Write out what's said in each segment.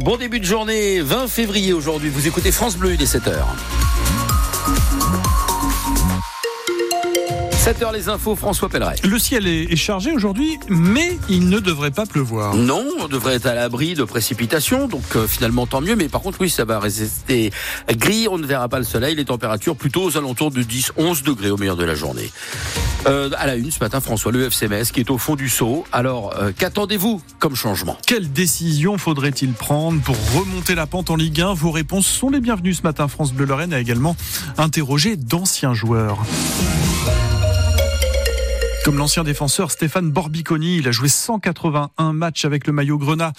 Bon début de journée, 20 février aujourd'hui. Vous écoutez France Bleu, il est 7h. 7h les infos, François Pelleret. Le ciel est chargé aujourd'hui, mais il ne devrait pas pleuvoir. Non, on devrait être à l'abri de précipitations, donc euh, finalement tant mieux. Mais par contre, oui, ça va rester gris, on ne verra pas le soleil. Les températures plutôt aux alentours de 10-11 degrés au meilleur de la journée. Euh, à la une ce matin, François, le FCMS qui est au fond du seau. Alors, euh, qu'attendez-vous comme changement? Quelle décision faudrait-il prendre pour remonter la pente en Ligue 1 Vos réponses sont les bienvenues ce matin. France Bleu Lorraine a également interrogé d'anciens joueurs. Comme l'ancien défenseur Stéphane Borbiconi, il a joué 181 matchs avec le maillot Grenat.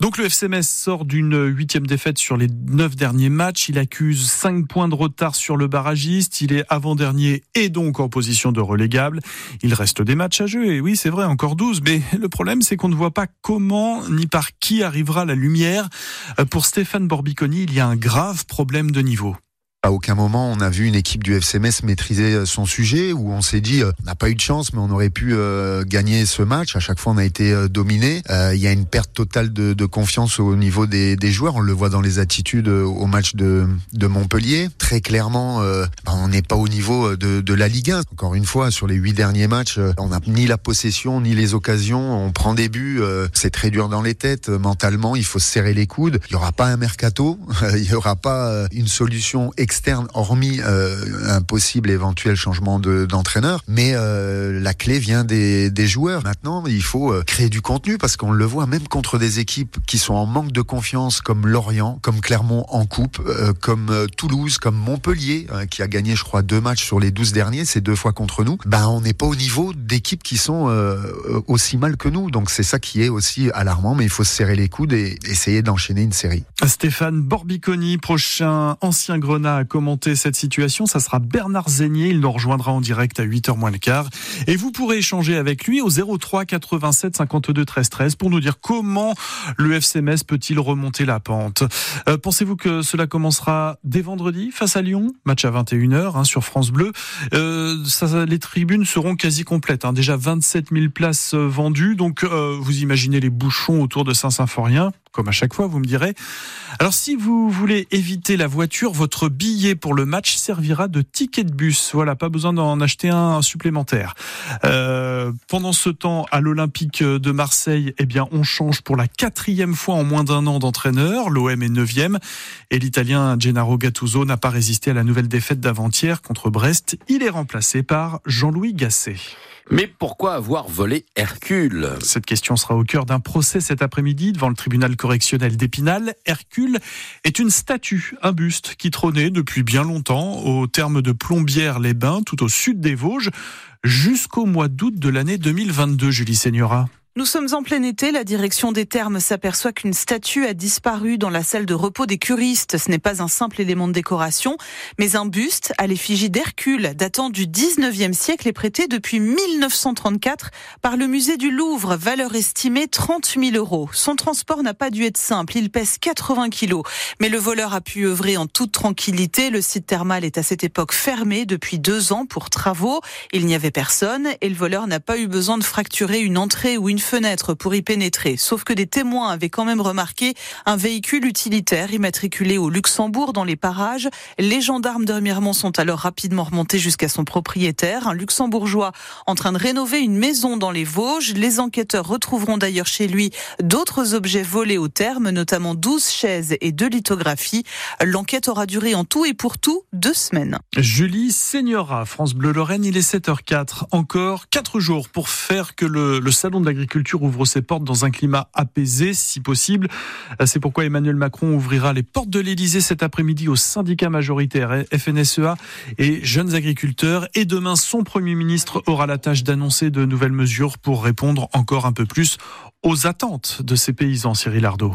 Donc le FCMS sort d'une huitième défaite sur les neuf derniers matchs. Il accuse 5 points de retard sur le barragiste. Il est avant-dernier et donc en position de relégable. Il reste des matchs à jouer. Et oui, c'est vrai, encore 12. Mais le problème, c'est qu'on ne voit pas comment ni par qui arrivera la lumière. Pour Stéphane Borbiconi, il y a un grave problème de niveau. À aucun moment on a vu une équipe du FCMS maîtriser euh, son sujet où on s'est dit euh, on n'a pas eu de chance mais on aurait pu euh, gagner ce match. À chaque fois on a été dominé. Il y a une perte totale de, de confiance au niveau des, des, joueurs. On le voit dans les attitudes au match de, de Montpellier. Très clairement, bah, on n'est pas au niveau de, de, la Ligue 1. Encore une fois, sur les huit derniers matchs, on n'a ni la possession ni les occasions. On prend des buts, c'est très dur dans les têtes. Mentalement, il faut se serrer les coudes. Il y aura pas un mercato, il y aura pas une solution externe, hormis euh, un possible éventuel changement d'entraîneur. mais euh, la clé vient des, joueurs. Maintenant, il faut euh, créer du contenu parce qu'on le voit même contre des équipes qui sont en manque de confiance, comme Lorient, comme Clermont en coupe, comme Toulouse, comme Montpellier, qui a gagné, je crois, deux matchs sur les douze derniers, c'est deux fois contre nous. Ben, on n'est pas au niveau d'équipes qui sont aussi mal que nous. Donc c'est ça qui est aussi alarmant, mais il faut se serrer les coudes et essayer d'enchaîner une série. Stéphane Borbiconi, prochain ancien Grenat commenter cette situation, ça sera Bernard Zégnier. Il nous rejoindra en direct à 8h moins le quart. Et vous pourrez échanger avec lui au 03 87 52 13 13 pour nous dire comment le FCMS peut-il remonter la pente. Euh, pensez-vous que cela commencera dès vendredi face à Lyon? Match à 21h hein, sur France Bleu. Euh, les tribunes seront quasi complètes. Hein. Déjà 27 000 places euh, vendues. Donc vous imaginez les bouchons autour de Saint-Symphorien comme à chaque fois, vous me direz. Alors, si vous voulez éviter la voiture, votre billet pour le match servira de ticket de bus. Voilà, pas besoin d'en acheter un supplémentaire. Euh, pendant ce temps, à l'Olympique de Marseille, eh bien, on change pour la quatrième fois en moins d'un an d'entraîneur. L'OM est neuvième et l'Italien Gennaro Gattuso n'a pas résisté à la nouvelle défaite d'avant-hier contre Brest. Il est remplacé par Jean-Louis Gasset. Mais pourquoi avoir volé Hercule? Cette question sera au cœur d'un procès cet après-midi devant le tribunal correctionnel d'Épinal. Hercule est une statue, un buste qui trônait depuis bien longtemps au terme de Plombières-les-Bains, tout au sud des Vosges, jusqu'au mois d'août de l'année 2022, Julie Seigneura. Nous sommes en plein été. La direction des termes s'aperçoit qu'une statue a disparu dans la salle de repos des curistes. Ce n'est pas un simple élément de décoration, mais un buste à l'effigie d'Hercule, datant du 19e siècle et prêté depuis 1934 par le musée du Louvre, valeur estimée 30 000 euros. Son transport n'a pas dû être simple. Il pèse 80 kilos. Mais le voleur a pu œuvrer en toute tranquillité. Le site thermal est à cette époque fermé depuis deux ans pour travaux. Il n'y avait personne et le voleur n'a pas eu besoin de fracturer une entrée ou une fenêtre pour y pénétrer. Sauf que des témoins avaient quand même remarqué un véhicule utilitaire immatriculé au Luxembourg dans les parages. Les gendarmes de Remiremont sont alors rapidement remontés jusqu'à son propriétaire, un luxembourgeois en train de rénover une maison dans les Vosges. Les enquêteurs retrouveront d'ailleurs chez lui d'autres objets volés au terme, notamment 12 chaises et deux lithographies. L'enquête aura duré en tout et pour tout deux semaines. Julie Seigneura, France Bleu Lorraine, il est 7h04. Encore quatre jours pour faire que le salon de l'agriculture culture ouvre ses portes dans un climat apaisé, si possible. C'est pourquoi Emmanuel Macron ouvrira les portes de l'Elysée cet après-midi aux syndicats majoritaires FNSEA et jeunes agriculteurs. Et demain, son Premier ministre aura la tâche d'annoncer de nouvelles mesures pour répondre encore un peu plus aux attentes de ces paysans, Cyril Ardo.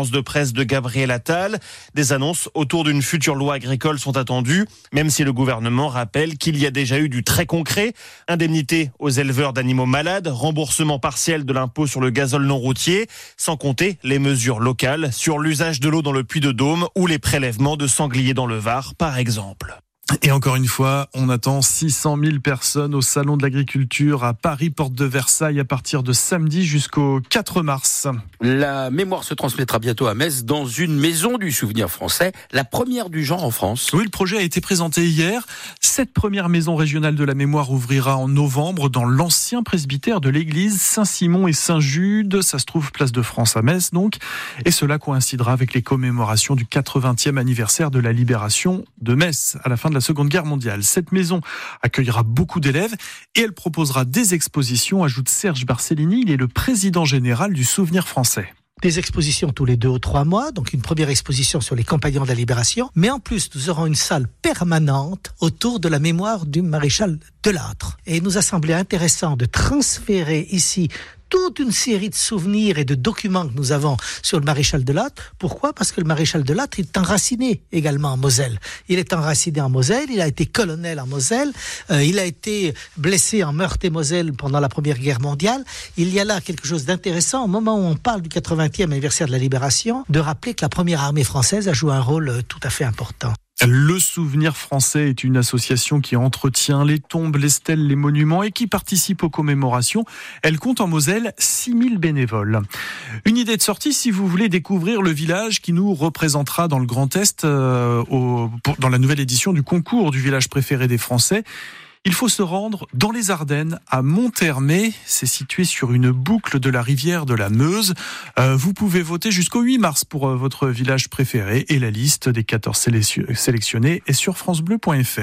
de presse de Gabriel Attal. Des annonces autour d'une future loi agricole sont attendues, même si le gouvernement rappelle qu'il y a déjà eu du très concret. Indemnité aux éleveurs d'animaux malades, remboursement partiel de l'impôt sur le gazole non routier, sans compter les mesures locales sur l'usage de l'eau dans le puits de Dôme ou les prélèvements de sangliers dans le Var, par exemple. Et encore une fois, on attend 600 000 personnes au Salon de l'Agriculture à Paris, porte de Versailles, à partir de samedi jusqu'au 4 mars. La mémoire se transmettra bientôt à Metz dans une maison du souvenir français, la première du genre en France. Oui, le projet a été présenté hier. Cette première maison régionale de la mémoire ouvrira en novembre dans l'ancien presbytère de l'église Saint-Simon et Saint-Jude. Ça se trouve place de France à Metz, donc. Et cela coïncidera avec les commémorations du 80e anniversaire de la libération de Metz à la fin de la Seconde Guerre mondiale. Cette maison accueillera beaucoup d'élèves et elle proposera des expositions, ajoute Serge Barcellini, il est le président général du Souvenir français des expositions tous les deux ou trois mois, donc une première exposition sur les compagnons de la libération, mais en plus nous aurons une salle permanente autour de la mémoire du maréchal Delattre. Et il nous a semblé intéressant de transférer ici toute une série de souvenirs et de documents que nous avons sur le maréchal de Lattre. Pourquoi? Parce que le maréchal de Lattre est enraciné également en Moselle. Il est enraciné en Moselle, il a été colonel en Moselle, euh, il a été blessé en Meurthe-et-Moselle pendant la Première Guerre mondiale. Il y a là quelque chose d'intéressant au moment où on parle du 80e anniversaire de la libération, de rappeler que la première armée française a joué un rôle euh, tout à fait important. Le Souvenir français est une association qui entretient les tombes, les stèles, les monuments et qui participe aux commémorations. Elle compte en Moselle 6000 bénévoles. Une idée de sortie si vous voulez découvrir le village qui nous représentera dans le Grand Est euh, dans la nouvelle édition du concours du village préféré des Français. Il faut se rendre dans les Ardennes, à Monthermé. C'est situé sur une boucle de la rivière de la Meuse. Euh, vous pouvez voter jusqu'au 8 mars pour euh, votre village préféré et la liste des 14 sélectionnés est sur francebleu.fr.